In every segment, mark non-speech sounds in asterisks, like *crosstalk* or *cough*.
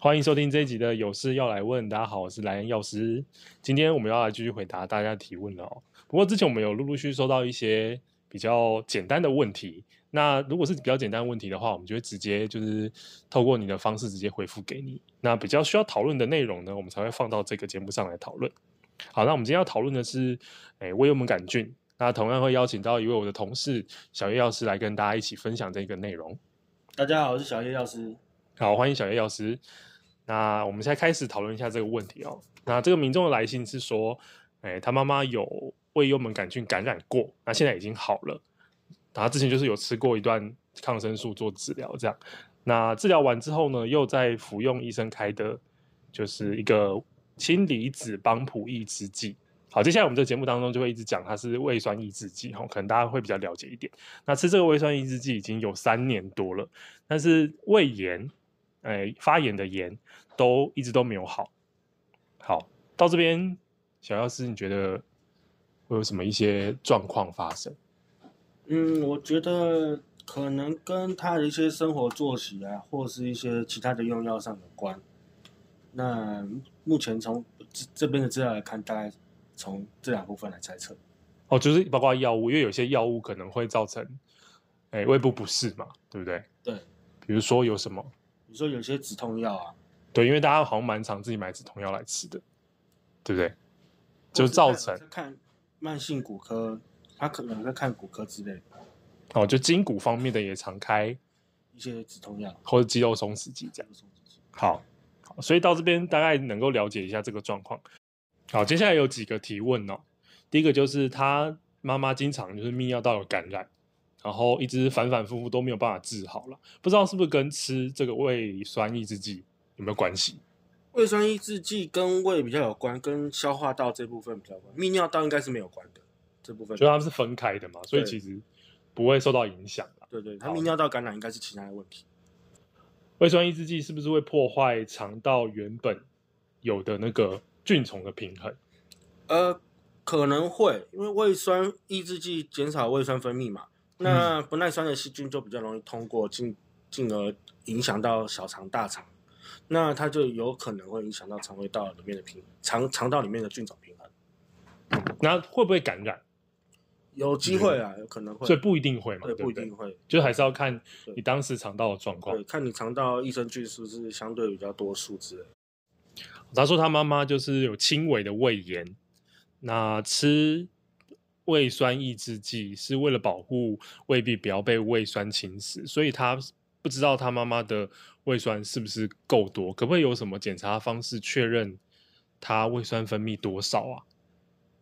欢迎收听这一集的有事要来问。大家好，我是莱恩药师。今天我们要来继续回答大家提问了哦。不过之前我们有陆陆续续收到一些比较简单的问题。那如果是比较简单的问题的话，我们就会直接就是透过你的方式直接回复给你。那比较需要讨论的内容呢，我们才会放到这个节目上来讨论。好，那我们今天要讨论的是，诶，胃幽门杆菌。那同样会邀请到一位我的同事小叶药师来跟大家一起分享这个内容。大家好，我是小叶药师。好，欢迎小叶药师。那我们现在开始讨论一下这个问题哦。那这个民众的来信是说，哎，他妈妈有胃幽门杆菌感染过，那现在已经好了。他之前就是有吃过一段抗生素做治疗，这样。那治疗完之后呢，又在服用医生开的，就是一个氢离子帮浦抑制剂。好，接下来我们这节目当中就会一直讲它是胃酸抑制剂，哈，可能大家会比较了解一点。那吃这个胃酸抑制剂已经有三年多了，但是胃炎。哎，发炎的炎都一直都没有好。好，到这边，小药师，你觉得会有什么一些状况发生？嗯，我觉得可能跟他的一些生活作息啊，或是一些其他的用药上有关。那目前从这这边的资料来看，大概从这两部分来猜测。哦，就是包括药物，因为有些药物可能会造成哎胃部不适嘛，对不对？对。比如说有什么？你说有些止痛药啊，对，因为大家好像蛮常自己买止痛药来吃的，对不对？就造成看慢性骨科，他可能在看骨科之类的。哦，就筋骨方面的也常开一些止痛药或者肌肉松弛剂这样。好，好，所以到这边大概能够了解一下这个状况。好，接下来有几个提问哦。第一个就是他妈妈经常就是泌尿道有感染。然后一直反反复复都没有办法治好了，不知道是不是跟吃这个胃酸抑制剂有没有关系？胃酸抑制剂跟胃比较有关，跟消化道这部分比较有关，泌尿道应该是没有关的这部分。所以他们是分开的嘛，所以其实不会受到影响。对对，它泌尿道感染应该是其他的问题。胃酸抑制剂是不是会破坏肠道原本有的那个菌丛的平衡？呃，可能会，因为胃酸抑制剂减少胃酸分泌嘛。那不耐酸的细菌就比较容易通过，进进而影响到小肠、大肠，那它就有可能会影响到肠胃道里面的平肠肠道里面的菌种平衡。那会不会感染？有机会啊，有可能会，所以不一定会嘛，对，不一定会，就还是要看你当时肠道的状况，看你肠道益生菌是不是相对比较多数之类。他说他妈妈就是有轻微的胃炎，那吃。胃酸抑制剂是为了保护胃壁不要被胃酸侵蚀，所以他不知道他妈妈的胃酸是不是够多，可不可以有什么检查方式确认他胃酸分泌多少啊？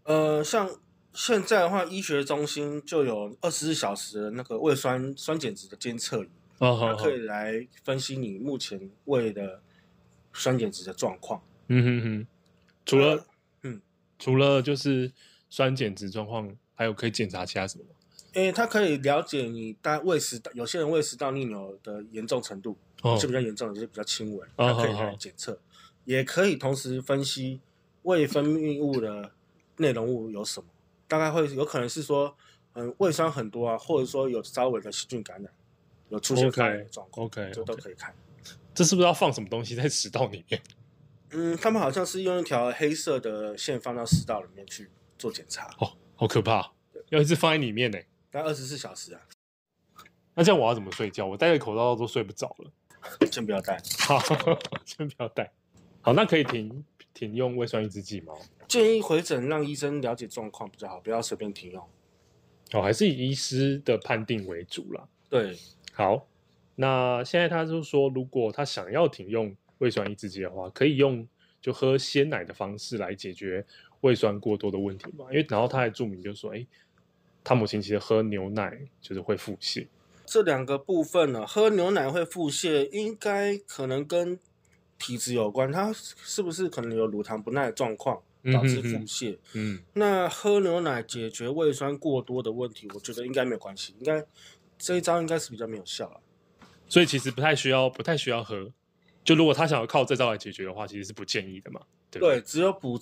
呃，像现在的话，医学中心就有二十四小时的那个胃酸酸碱值的监测仪，哦，它可以来分析你目前胃的酸碱值的状况。嗯哼哼，除了嗯，除了就是。酸碱值状况，还有可以检查其他什么吗？诶、欸，它可以了解你大胃食道，有些人胃食道逆流的严重程度，哦、是比较严重的，就是比较轻微，它可以来检测，也可以同时分析胃分泌物的内容物有什么，大概会有可能是说，嗯，胃酸很多啊，或者说有稍微的细菌感染，有出现感染的状况，OK，这都可以看。这是不是要放什么东西在食道里面？嗯，他们好像是用一条黑色的线放到食道里面去。做检查哦，好可怕！要一直放在里面呢，待二十四小时啊。那这样我要怎么睡觉？我戴着口罩都睡不着了。*laughs* 先不要戴，好，*laughs* 先不要戴。好，那可以停停用胃酸抑制剂吗？建议回诊让医生了解状况比较好，不要随便停用。哦，还是以医师的判定为主啦。对，好。那现在他就说，如果他想要停用胃酸抑制剂的话，可以用就喝鲜奶的方式来解决。胃酸过多的问题嘛，因为然后他还注明就说，哎，他母亲其实喝牛奶就是会腹泻。这两个部分呢，喝牛奶会腹泻，应该可能跟体质有关。他是不是可能有乳糖不耐的状况导致腹泻？嗯，那喝牛奶解决胃酸过多的问题，我觉得应该没有关系。应该这一招应该是比较没有效啊。所以其实不太需要，不太需要喝。就如果他想要靠这招来解决的话，其实是不建议的嘛。对，只有补。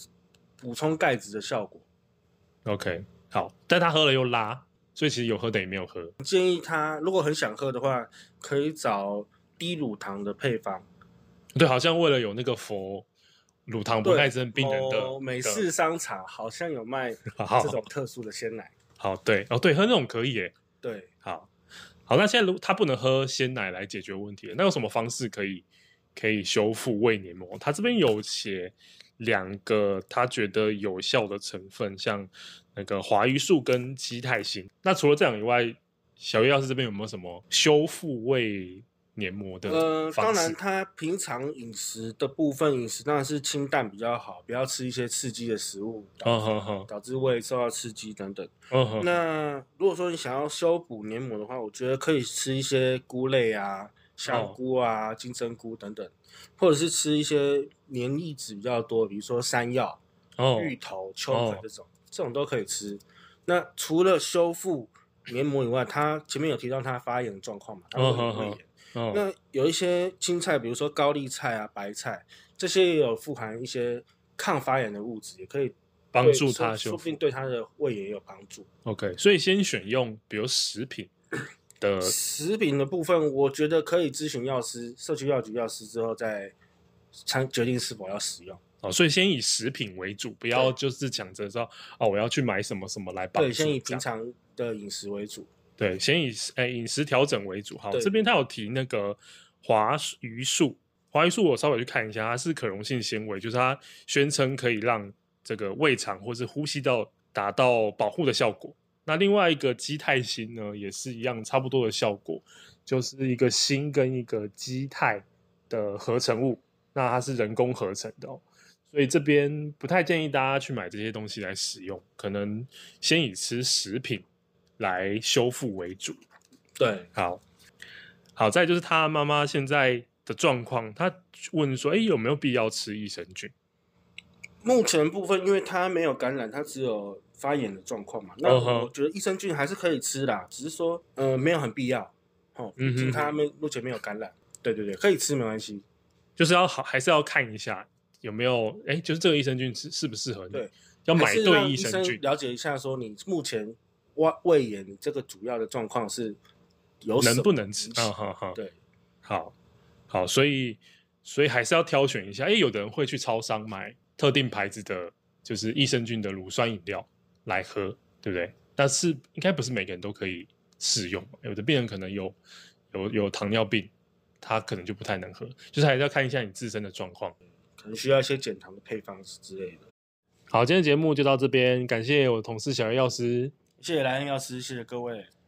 补充钙质的效果，OK，好，但他喝了又拉，所以其实有喝等于没有喝。建议他如果很想喝的话，可以找低乳糖的配方，对，好像为了有那个佛乳糖不耐症病人的美式商场好像有卖 *laughs* 这种特殊的鲜奶。好，对，哦，对，喝那种可以耶。对，好，好，那现在如他不能喝鲜奶来解决问题，那有什么方式可以可以修复胃黏膜？他这边有写两个他觉得有效的成分，像那个华鱼素跟基泰型。那除了这样以外，小叶药师这边有没有什么修复胃黏膜的？呃，当然，他平常饮食的部分饮食当然是清淡比较好，不要吃一些刺激的食物，导致、oh, oh, oh. 导致胃受到刺激等等。Oh, oh. 那如果说你想要修补黏膜的话，我觉得可以吃一些菇类啊，香菇啊、oh. 金针菇等等，或者是吃一些黏液质比较多，比如说山药、oh. 芋头、秋葵这种，oh. 这种都可以吃。那除了修复黏膜以外，它前面有提到它发炎的状况嘛？它会有胃炎。Oh. Oh. 那有一些青菜，比如说高丽菜啊、白菜，这些也有富含一些抗发炎的物质，也可以帮助它修复，说不定对他的胃炎也有帮助。OK，所以先选用比如食品的食品的部分，我觉得可以咨询药师、社区药局药师之后再参决定是否要使用。哦，所以先以食品为主，不要就是讲着说哦，我要去买什么什么来帮助。对，先以平常的饮食为主。对，先以诶饮食调整为主。好，这边他有提那个华鱼素，华鱼素我稍微去看一下，它是可溶性纤维，就是它宣称可以让这个胃肠或是呼吸道达到保护的效果。那另外一个基泰锌呢，也是一样差不多的效果，就是一个锌跟一个基泰的合成物，那它是人工合成的哦。所以这边不太建议大家去买这些东西来使用，可能先以吃食品来修复为主。对，好，好，再就是他妈妈现在的状况，他问说：“哎，有没有必要吃益生菌？”目前部分，因为他没有感染，他只有发炎的状况嘛。那我觉得益生菌还是可以吃的，只是说呃没有很必要。哦，毕竟他没目前没有感染。对对对，可以吃没关系，就是要好还是要看一下。有没有哎？就是这个益生菌适适不适合你？对，要买对益生菌。了解一下，说你目前胃胃炎这个主要的状况是有能不能吃？啊哈哈。对，好，好，所以所以还是要挑选一下。哎，有的人会去超商买特定牌子的，就是益生菌的乳酸饮料来喝，对不对？但是应该不是每个人都可以使用。有的病人可能有有有糖尿病，他可能就不太能喝。就是还是要看一下你自身的状况。可能需要一些减糖的配方之类的。好，今天节目就到这边，感谢我的同事小叶药师，谢谢莱恩药师，谢谢各位。